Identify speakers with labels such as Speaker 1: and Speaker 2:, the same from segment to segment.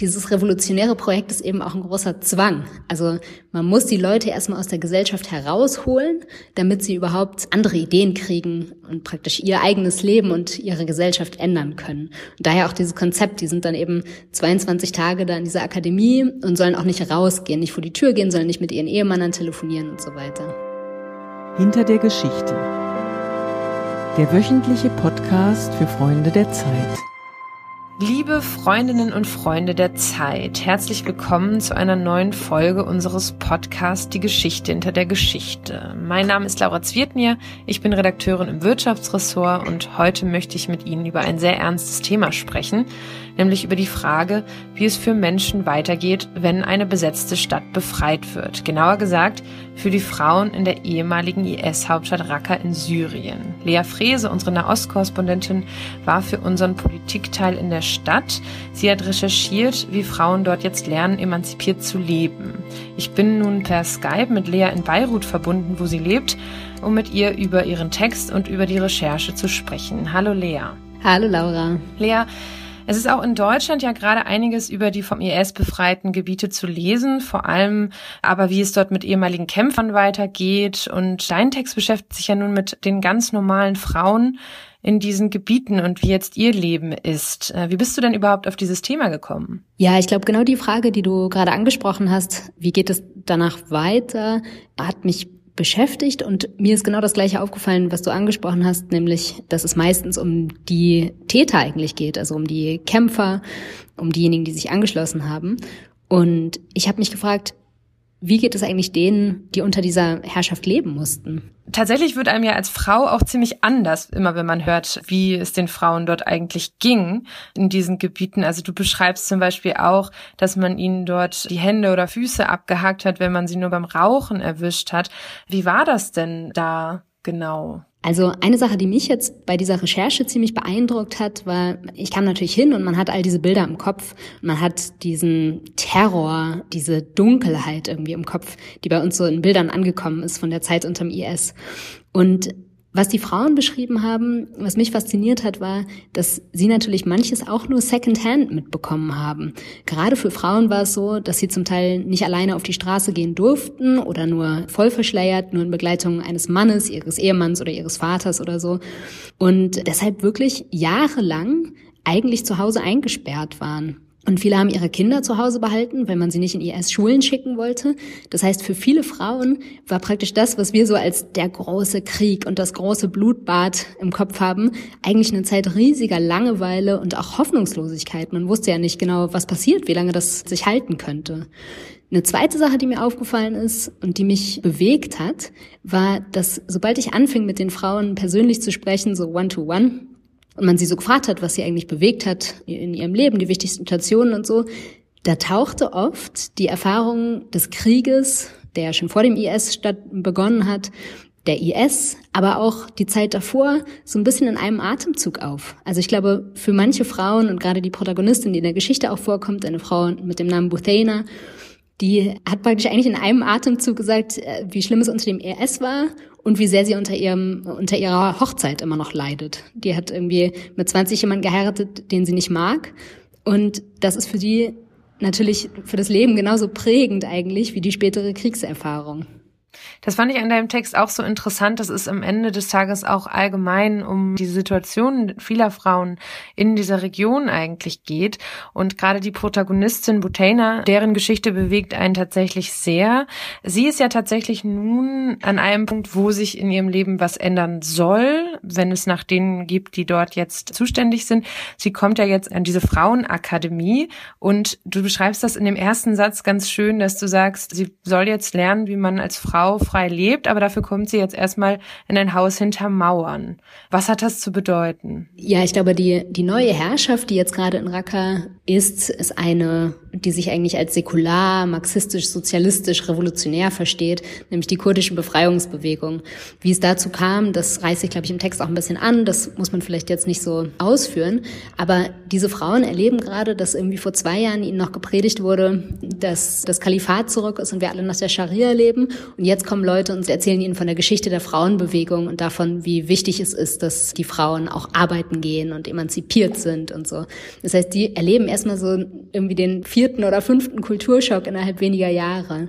Speaker 1: Dieses revolutionäre Projekt ist eben auch ein großer Zwang. Also man muss die Leute erstmal aus der Gesellschaft herausholen, damit sie überhaupt andere Ideen kriegen und praktisch ihr eigenes Leben und ihre Gesellschaft ändern können. Und daher auch dieses Konzept, die sind dann eben 22 Tage da in dieser Akademie und sollen auch nicht rausgehen, nicht vor die Tür gehen, sollen nicht mit ihren Ehemannern telefonieren und so weiter.
Speaker 2: Hinter der Geschichte. Der wöchentliche Podcast für Freunde der Zeit.
Speaker 3: Liebe Freundinnen und Freunde der Zeit, herzlich willkommen zu einer neuen Folge unseres Podcasts Die Geschichte hinter der Geschichte. Mein Name ist Laura Zwirtnier, ich bin Redakteurin im Wirtschaftsressort und heute möchte ich mit Ihnen über ein sehr ernstes Thema sprechen, nämlich über die Frage, wie es für Menschen weitergeht, wenn eine besetzte Stadt befreit wird. Genauer gesagt, für die Frauen in der ehemaligen IS-Hauptstadt Raqqa in Syrien. Lea Frese, unsere Nahostkorrespondentin, war für unseren Politikteil in der Stadt. Sie hat recherchiert, wie Frauen dort jetzt lernen, emanzipiert zu leben. Ich bin nun per Skype mit Lea in Beirut verbunden, wo sie lebt, um mit ihr über ihren Text und über die Recherche zu sprechen. Hallo Lea.
Speaker 1: Hallo Laura.
Speaker 3: Lea, es ist auch in Deutschland ja gerade einiges über die vom IS befreiten Gebiete zu lesen, vor allem aber, wie es dort mit ehemaligen Kämpfern weitergeht. Und dein Text beschäftigt sich ja nun mit den ganz normalen Frauen in diesen Gebieten und wie jetzt ihr Leben ist. Äh, wie bist du denn überhaupt auf dieses Thema gekommen?
Speaker 1: Ja, ich glaube, genau die Frage, die du gerade angesprochen hast, wie geht es danach weiter, hat mich beschäftigt und mir ist genau das gleiche aufgefallen, was du angesprochen hast, nämlich, dass es meistens um die Täter eigentlich geht, also um die Kämpfer, um diejenigen, die sich angeschlossen haben. Und ich habe mich gefragt, wie geht es eigentlich denen, die unter dieser Herrschaft leben mussten?
Speaker 3: Tatsächlich wird einem ja als Frau auch ziemlich anders, immer wenn man hört, wie es den Frauen dort eigentlich ging in diesen Gebieten. Also du beschreibst zum Beispiel auch, dass man ihnen dort die Hände oder Füße abgehakt hat, wenn man sie nur beim Rauchen erwischt hat. Wie war das denn da genau?
Speaker 1: Also eine Sache, die mich jetzt bei dieser Recherche ziemlich beeindruckt hat, war, ich kam natürlich hin und man hat all diese Bilder im Kopf man hat diesen Terror, diese Dunkelheit irgendwie im Kopf, die bei uns so in Bildern angekommen ist von der Zeit unterm IS. Und was die Frauen beschrieben haben, was mich fasziniert hat, war, dass sie natürlich manches auch nur Secondhand mitbekommen haben. Gerade für Frauen war es so, dass sie zum Teil nicht alleine auf die Straße gehen durften oder nur voll verschleiert, nur in Begleitung eines Mannes, ihres Ehemanns oder ihres Vaters oder so. Und deshalb wirklich jahrelang eigentlich zu Hause eingesperrt waren. Und viele haben ihre Kinder zu Hause behalten, weil man sie nicht in IS-Schulen schicken wollte. Das heißt, für viele Frauen war praktisch das, was wir so als der große Krieg und das große Blutbad im Kopf haben, eigentlich eine Zeit riesiger Langeweile und auch Hoffnungslosigkeit. Man wusste ja nicht genau, was passiert, wie lange das sich halten könnte. Eine zweite Sache, die mir aufgefallen ist und die mich bewegt hat, war, dass sobald ich anfing, mit den Frauen persönlich zu sprechen, so one-to-one, -one, und man sie so gefragt hat, was sie eigentlich bewegt hat in ihrem Leben, die wichtigsten Stationen und so, da tauchte oft die Erfahrung des Krieges, der schon vor dem IS statt begonnen hat, der IS, aber auch die Zeit davor so ein bisschen in einem Atemzug auf. Also ich glaube, für manche Frauen und gerade die Protagonistin, die in der Geschichte auch vorkommt, eine Frau mit dem Namen Buthaina, die hat praktisch eigentlich in einem Atemzug gesagt, äh, wie schlimm es unter dem IS war und wie sehr sie unter ihrem, unter ihrer Hochzeit immer noch leidet. Die hat irgendwie mit 20 jemanden geheiratet, den sie nicht mag. Und das ist für die natürlich für das Leben genauso prägend eigentlich wie die spätere Kriegserfahrung.
Speaker 3: Das fand ich an deinem Text auch so interessant, dass es am Ende des Tages auch allgemein um die Situation vieler Frauen in dieser Region eigentlich geht. Und gerade die Protagonistin Butaina, deren Geschichte bewegt einen tatsächlich sehr. Sie ist ja tatsächlich nun an einem Punkt, wo sich in ihrem Leben was ändern soll, wenn es nach denen gibt, die dort jetzt zuständig sind. Sie kommt ja jetzt an diese Frauenakademie und du beschreibst das in dem ersten Satz ganz schön, dass du sagst, sie soll jetzt lernen, wie man als Frau Frau frei lebt, aber dafür kommt sie jetzt erstmal in ein Haus hinter Mauern. Was hat das zu bedeuten?
Speaker 1: Ja, ich glaube, die, die neue Herrschaft, die jetzt gerade in Raqqa ist, ist eine, die sich eigentlich als säkular, marxistisch, sozialistisch, revolutionär versteht, nämlich die kurdische Befreiungsbewegung. Wie es dazu kam, das reiße ich, glaube ich, im Text auch ein bisschen an, das muss man vielleicht jetzt nicht so ausführen, aber diese Frauen erleben gerade, dass irgendwie vor zwei Jahren ihnen noch gepredigt wurde, dass das Kalifat zurück ist und wir alle nach der Scharia leben. Und jetzt kommen Leute und erzählen ihnen von der Geschichte der Frauenbewegung und davon, wie wichtig es ist, dass die Frauen auch arbeiten gehen und emanzipiert sind und so. Das heißt, die erleben erstmal so irgendwie den vierten oder fünften Kulturschock innerhalb weniger Jahre.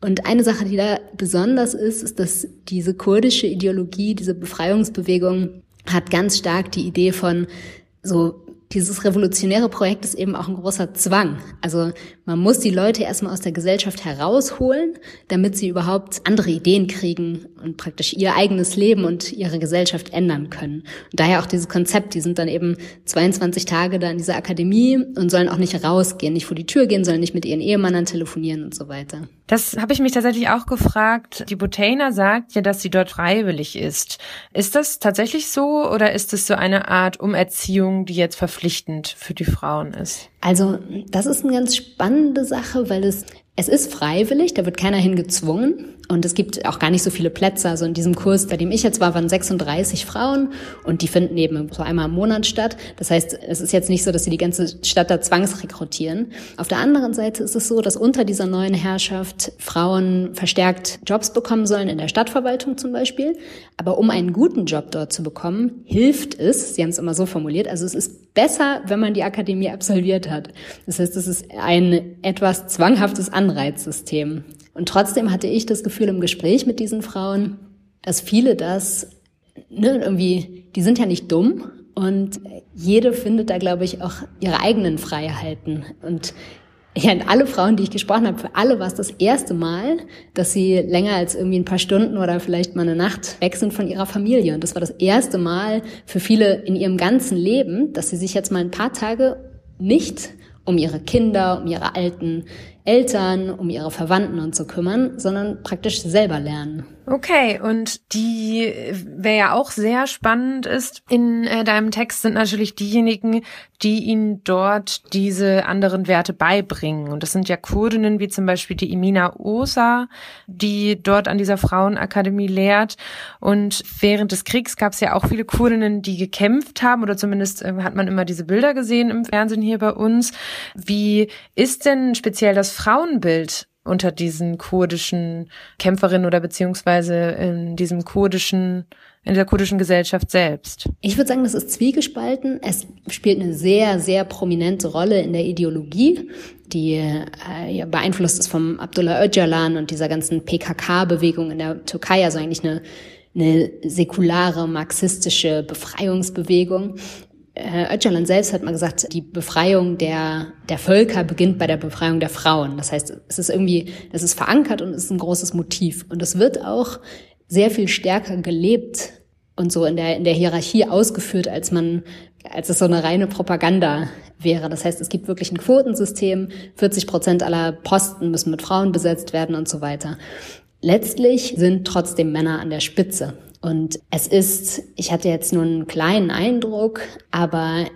Speaker 1: Und eine Sache, die da besonders ist, ist, dass diese kurdische Ideologie, diese Befreiungsbewegung hat ganz stark die Idee von so dieses revolutionäre Projekt ist eben auch ein großer Zwang. Also man muss die Leute erstmal aus der Gesellschaft herausholen, damit sie überhaupt andere Ideen kriegen und praktisch ihr eigenes Leben und ihre Gesellschaft ändern können. Und daher auch dieses Konzept, die sind dann eben 22 Tage da in dieser Akademie und sollen auch nicht rausgehen, nicht vor die Tür gehen, sollen nicht mit ihren Ehemannern telefonieren und so weiter.
Speaker 3: Das habe ich mich tatsächlich auch gefragt. Die Botainer sagt ja, dass sie dort freiwillig ist. Ist das tatsächlich so oder ist es so eine Art Umerziehung, die jetzt verpflichtend für die Frauen ist?
Speaker 1: Also das ist eine ganz spannende Sache, weil es es ist freiwillig, da wird keiner hingezwungen und es gibt auch gar nicht so viele Plätze. Also in diesem Kurs, bei dem ich jetzt war, waren 36 Frauen und die finden eben so einmal im Monat statt. Das heißt, es ist jetzt nicht so, dass sie die ganze Stadt da zwangsrekrutieren. Auf der anderen Seite ist es so, dass unter dieser neuen Herrschaft Frauen verstärkt Jobs bekommen sollen, in der Stadtverwaltung zum Beispiel. Aber um einen guten Job dort zu bekommen, hilft es, sie haben es immer so formuliert, also es ist besser, wenn man die Akademie absolviert hat. Das heißt, es ist ein etwas zwanghaftes Anreizsystem. Und trotzdem hatte ich das Gefühl im Gespräch mit diesen Frauen, dass viele das, ne, irgendwie, die sind ja nicht dumm und jede findet da, glaube ich, auch ihre eigenen Freiheiten. Und ja, und alle Frauen, die ich gesprochen habe, für alle war es das erste Mal, dass sie länger als irgendwie ein paar Stunden oder vielleicht mal eine Nacht weg sind von ihrer Familie. Und das war das erste Mal für viele in ihrem ganzen Leben, dass sie sich jetzt mal ein paar Tage nicht um ihre Kinder, um ihre alten Eltern, um ihre Verwandten und so kümmern, sondern praktisch selber lernen.
Speaker 3: Okay, und die, wer ja auch sehr spannend ist in äh, deinem Text, sind natürlich diejenigen, die ihnen dort diese anderen Werte beibringen. Und das sind ja Kurdinnen wie zum Beispiel die Imina Osa, die dort an dieser Frauenakademie lehrt. Und während des Kriegs gab es ja auch viele Kurdinnen, die gekämpft haben, oder zumindest äh, hat man immer diese Bilder gesehen im Fernsehen hier bei uns. Wie ist denn speziell das Frauenbild unter diesen kurdischen Kämpferinnen oder beziehungsweise in diesem kurdischen, in der kurdischen Gesellschaft selbst?
Speaker 1: Ich würde sagen, das ist zwiegespalten. Es spielt eine sehr, sehr prominente Rolle in der Ideologie, die äh, ja, beeinflusst ist vom Abdullah Öcalan und dieser ganzen PKK-Bewegung in der Türkei, also eigentlich eine eine säkulare marxistische Befreiungsbewegung, äh, Öcalan selbst hat mal gesagt, die Befreiung der, der Völker beginnt bei der Befreiung der Frauen. Das heißt, es ist irgendwie, es ist verankert und es ist ein großes Motiv. Und es wird auch sehr viel stärker gelebt und so in der, in der Hierarchie ausgeführt, als man, als es so eine reine Propaganda wäre. Das heißt, es gibt wirklich ein Quotensystem. 40 Prozent aller Posten müssen mit Frauen besetzt werden und so weiter. Letztlich sind trotzdem Männer an der Spitze. Und es ist, ich hatte jetzt nur einen kleinen Eindruck, aber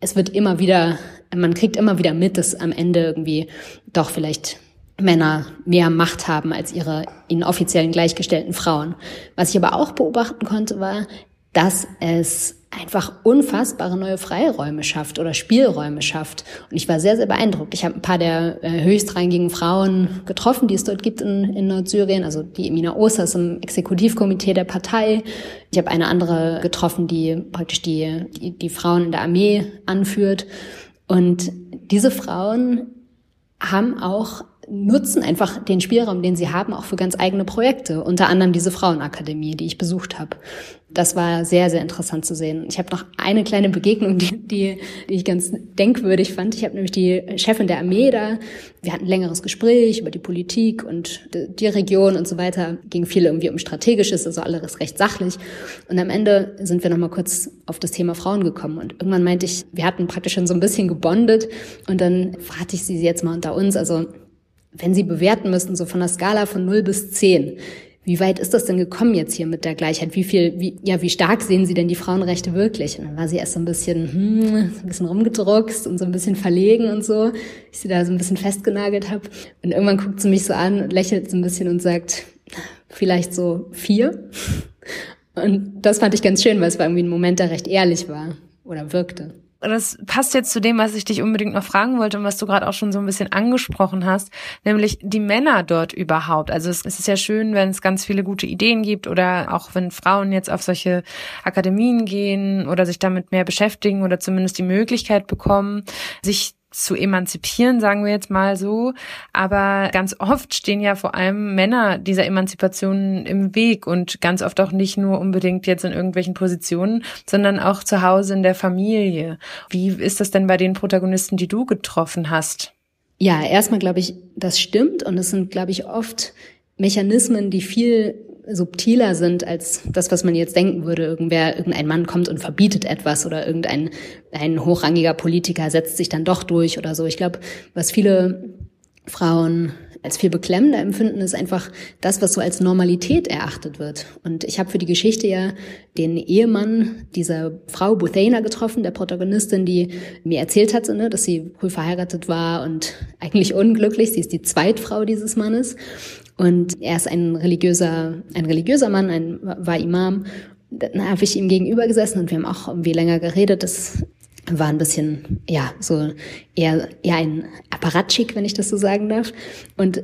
Speaker 1: es wird immer wieder, man kriegt immer wieder mit, dass am Ende irgendwie doch vielleicht Männer mehr Macht haben als ihre ihnen offiziellen gleichgestellten Frauen. Was ich aber auch beobachten konnte, war, dass es einfach unfassbare neue Freiräume schafft oder Spielräume schafft. Und ich war sehr, sehr beeindruckt. Ich habe ein paar der äh, höchstrangigen Frauen getroffen, die es dort gibt in, in Nordsyrien. Also die Emina Osa im Exekutivkomitee der Partei. Ich habe eine andere getroffen, die praktisch die, die, die Frauen in der Armee anführt. Und diese Frauen haben auch nutzen einfach den Spielraum, den sie haben, auch für ganz eigene Projekte. Unter anderem diese Frauenakademie, die ich besucht habe. Das war sehr, sehr interessant zu sehen. Ich habe noch eine kleine Begegnung, die, die, die ich ganz denkwürdig fand. Ich habe nämlich die Chefin der Armee da. Wir hatten ein längeres Gespräch über die Politik und die Region und so weiter. Ging viel irgendwie um Strategisches, also alles recht sachlich. Und am Ende sind wir noch mal kurz auf das Thema Frauen gekommen. Und irgendwann meinte ich, wir hatten praktisch schon so ein bisschen gebondet. Und dann fragte ich sie jetzt mal unter uns, also wenn Sie bewerten müssten, so von der Skala von 0 bis 10, wie weit ist das denn gekommen jetzt hier mit der Gleichheit? Wie viel, wie, ja, wie stark sehen Sie denn die Frauenrechte wirklich? Und dann war sie erst so ein bisschen, hm, ein bisschen rumgedruckst und so ein bisschen verlegen und so, ich sie da so ein bisschen festgenagelt habe. Und irgendwann guckt sie mich so an und lächelt so ein bisschen und sagt, vielleicht so vier. Und das fand ich ganz schön, weil es war irgendwie ein Moment, der recht ehrlich war oder wirkte.
Speaker 3: Das passt jetzt zu dem, was ich dich unbedingt noch fragen wollte und was du gerade auch schon so ein bisschen angesprochen hast, nämlich die Männer dort überhaupt. Also es, es ist ja schön, wenn es ganz viele gute Ideen gibt oder auch wenn Frauen jetzt auf solche Akademien gehen oder sich damit mehr beschäftigen oder zumindest die Möglichkeit bekommen, sich zu emanzipieren, sagen wir jetzt mal so. Aber ganz oft stehen ja vor allem Männer dieser Emanzipation im Weg und ganz oft auch nicht nur unbedingt jetzt in irgendwelchen Positionen, sondern auch zu Hause in der Familie. Wie ist das denn bei den Protagonisten, die du getroffen hast?
Speaker 1: Ja, erstmal glaube ich, das stimmt und es sind, glaube ich, oft Mechanismen, die viel subtiler sind als das, was man jetzt denken würde. Irgendwer, irgendein Mann kommt und verbietet etwas oder irgendein ein hochrangiger Politiker setzt sich dann doch durch oder so. Ich glaube, was viele Frauen als viel beklemmender empfinden, ist einfach das, was so als Normalität erachtet wird. Und ich habe für die Geschichte ja den Ehemann dieser Frau Buthaina getroffen, der Protagonistin, die mir erzählt hatte, ne, dass sie früh verheiratet war und eigentlich unglücklich. Sie ist die Zweitfrau dieses Mannes. Und er ist ein religiöser, ein religiöser Mann, ein, war Imam. Dann habe ich ihm gegenüber gesessen und wir haben auch irgendwie länger geredet. Das war ein bisschen, ja, so eher, eher ein Apparatschik, wenn ich das so sagen darf. Und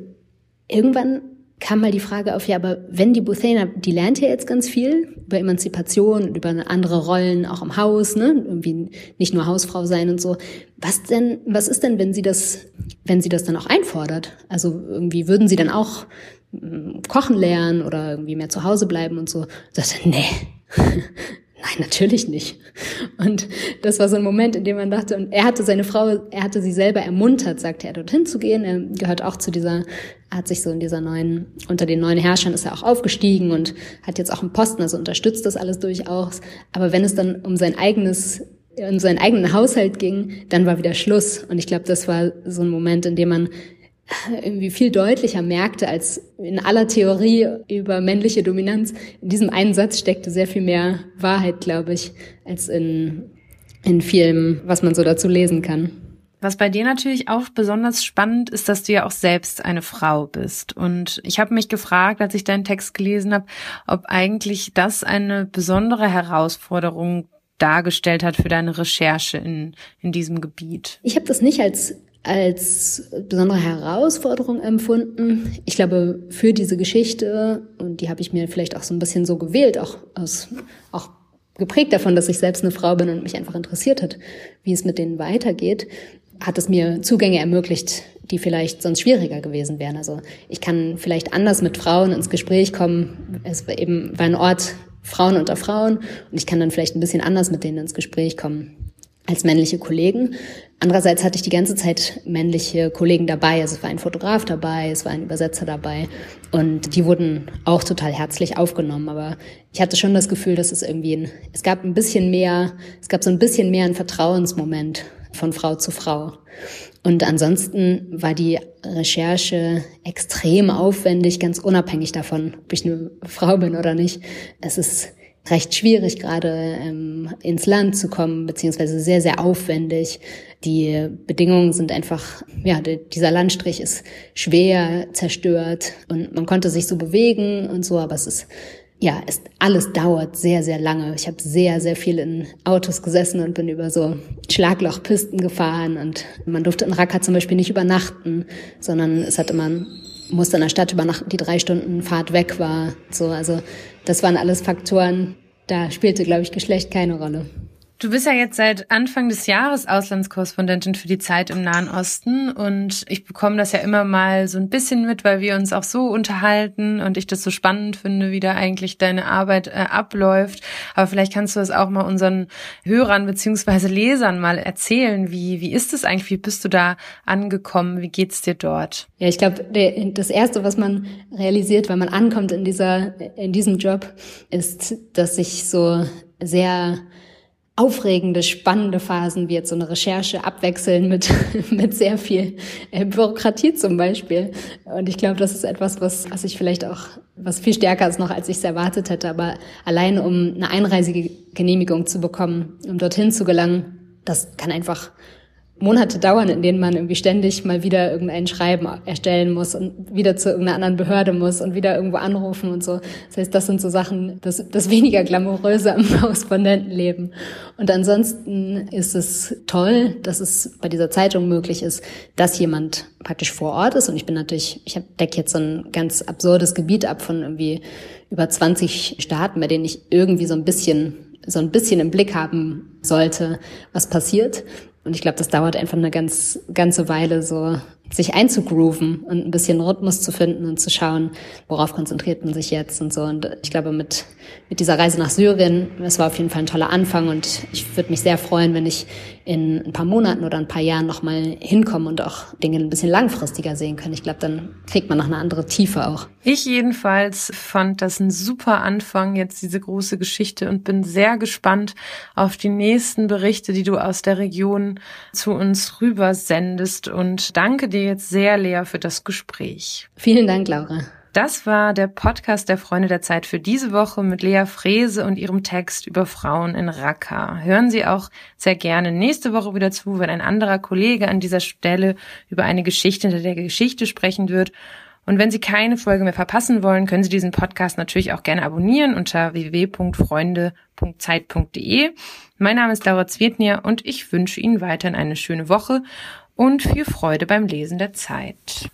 Speaker 1: irgendwann kam mal die Frage auf, ja, aber wenn die Buthaina, die lernt ja jetzt ganz viel über Emanzipation und über andere Rollen auch im Haus, ne, irgendwie nicht nur Hausfrau sein und so. Was denn, was ist denn, wenn sie das, wenn sie das dann auch einfordert? Also irgendwie würden sie dann auch mm, kochen lernen oder irgendwie mehr zu Hause bleiben und so? Das, nee. Nein, natürlich nicht. Und das war so ein Moment, in dem man dachte, und er hatte seine Frau, er hatte sie selber ermuntert, sagte er, dorthin zu gehen. Er gehört auch zu dieser, hat sich so in dieser neuen, unter den neuen Herrschern ist er auch aufgestiegen und hat jetzt auch einen Posten, also unterstützt das alles durchaus. Aber wenn es dann um sein eigenes um seinen eigenen Haushalt ging, dann war wieder Schluss. Und ich glaube, das war so ein Moment, in dem man irgendwie viel deutlicher merkte als in aller Theorie über männliche Dominanz. In diesem einen Satz steckte sehr viel mehr Wahrheit, glaube ich, als in, in vielem, was man so dazu lesen kann.
Speaker 3: Was bei dir natürlich auch besonders spannend ist, dass du ja auch selbst eine Frau bist. Und ich habe mich gefragt, als ich deinen Text gelesen habe, ob eigentlich das eine besondere Herausforderung dargestellt hat für deine Recherche in, in diesem Gebiet.
Speaker 1: Ich habe das nicht als als besondere Herausforderung empfunden. Ich glaube, für diese Geschichte, und die habe ich mir vielleicht auch so ein bisschen so gewählt, auch aus, auch geprägt davon, dass ich selbst eine Frau bin und mich einfach interessiert hat, wie es mit denen weitergeht, hat es mir Zugänge ermöglicht, die vielleicht sonst schwieriger gewesen wären. Also ich kann vielleicht anders mit Frauen ins Gespräch kommen. Es war eben war ein Ort Frauen unter Frauen und ich kann dann vielleicht ein bisschen anders mit denen ins Gespräch kommen als männliche Kollegen. Andererseits hatte ich die ganze Zeit männliche Kollegen dabei. Also es war ein Fotograf dabei, es war ein Übersetzer dabei und die wurden auch total herzlich aufgenommen. Aber ich hatte schon das Gefühl, dass es irgendwie ein, es gab ein bisschen mehr, es gab so ein bisschen mehr ein Vertrauensmoment von Frau zu Frau. Und ansonsten war die Recherche extrem aufwendig, ganz unabhängig davon, ob ich eine Frau bin oder nicht. Es ist recht schwierig, gerade ähm, ins Land zu kommen, beziehungsweise sehr, sehr aufwendig. Die Bedingungen sind einfach, ja, dieser Landstrich ist schwer zerstört und man konnte sich so bewegen und so, aber es ist ja, es alles dauert sehr, sehr lange. Ich habe sehr, sehr viel in Autos gesessen und bin über so Schlaglochpisten gefahren und man durfte in Raqqa zum Beispiel nicht übernachten, sondern es hatte man musste in der Stadt übernachten, die drei Stunden Fahrt weg war. So, also das waren alles Faktoren, da spielte, glaube ich, Geschlecht keine Rolle.
Speaker 3: Du bist ja jetzt seit Anfang des Jahres Auslandskorrespondentin für die Zeit im Nahen Osten und ich bekomme das ja immer mal so ein bisschen mit, weil wir uns auch so unterhalten und ich das so spannend finde, wie da eigentlich deine Arbeit äh, abläuft. Aber vielleicht kannst du das auch mal unseren Hörern beziehungsweise Lesern mal erzählen. Wie, wie ist es eigentlich? Wie bist du da angekommen? Wie geht's dir dort?
Speaker 1: Ja, ich glaube, das erste, was man realisiert, wenn man ankommt in dieser, in diesem Job, ist, dass sich so sehr aufregende, spannende Phasen wie jetzt so eine Recherche abwechseln mit, mit sehr viel äh, Bürokratie zum Beispiel. Und ich glaube, das ist etwas, was, was ich vielleicht auch, was viel stärker ist noch, als ich es erwartet hätte. Aber allein um eine Einreisegenehmigung zu bekommen, um dorthin zu gelangen, das kann einfach Monate dauern, in denen man irgendwie ständig mal wieder irgendein Schreiben erstellen muss und wieder zu irgendeiner anderen Behörde muss und wieder irgendwo anrufen und so. Das heißt, das sind so Sachen, das, das weniger glamouröse am Korrespondentenleben. Und ansonsten ist es toll, dass es bei dieser Zeitung möglich ist, dass jemand praktisch vor Ort ist. Und ich bin natürlich, ich decke jetzt so ein ganz absurdes Gebiet ab von irgendwie über 20 Staaten, bei denen ich irgendwie so ein bisschen so ein bisschen im Blick haben sollte, was passiert. Und ich glaube, das dauert einfach eine ganz ganze Weile, so sich einzugrooven und ein bisschen Rhythmus zu finden und zu schauen, worauf konzentriert man sich jetzt und so. Und ich glaube, mit, mit dieser Reise nach Syrien, das war auf jeden Fall ein toller Anfang und ich würde mich sehr freuen, wenn ich in ein paar Monaten oder ein paar Jahren nochmal hinkomme und auch Dinge ein bisschen langfristiger sehen kann. Ich glaube, dann kriegt man noch eine andere Tiefe auch.
Speaker 3: Ich jedenfalls fand das ein super Anfang, jetzt diese große Geschichte und bin sehr gespannt auf die nächsten Berichte, die du aus der Region zu uns rüber sendest und danke dir jetzt sehr, Lea, für das Gespräch.
Speaker 1: Vielen Dank, Laura.
Speaker 3: Das war der Podcast der Freunde der Zeit für diese Woche mit Lea Frese und ihrem Text über Frauen in Raqqa. Hören Sie auch sehr gerne nächste Woche wieder zu, wenn ein anderer Kollege an dieser Stelle über eine Geschichte hinter der Geschichte sprechen wird. Und wenn Sie keine Folge mehr verpassen wollen, können Sie diesen Podcast natürlich auch gerne abonnieren unter www.freunde.zeit.de. Mein Name ist Laura Zwietnier und ich wünsche Ihnen weiterhin eine schöne Woche und viel Freude beim Lesen der Zeit.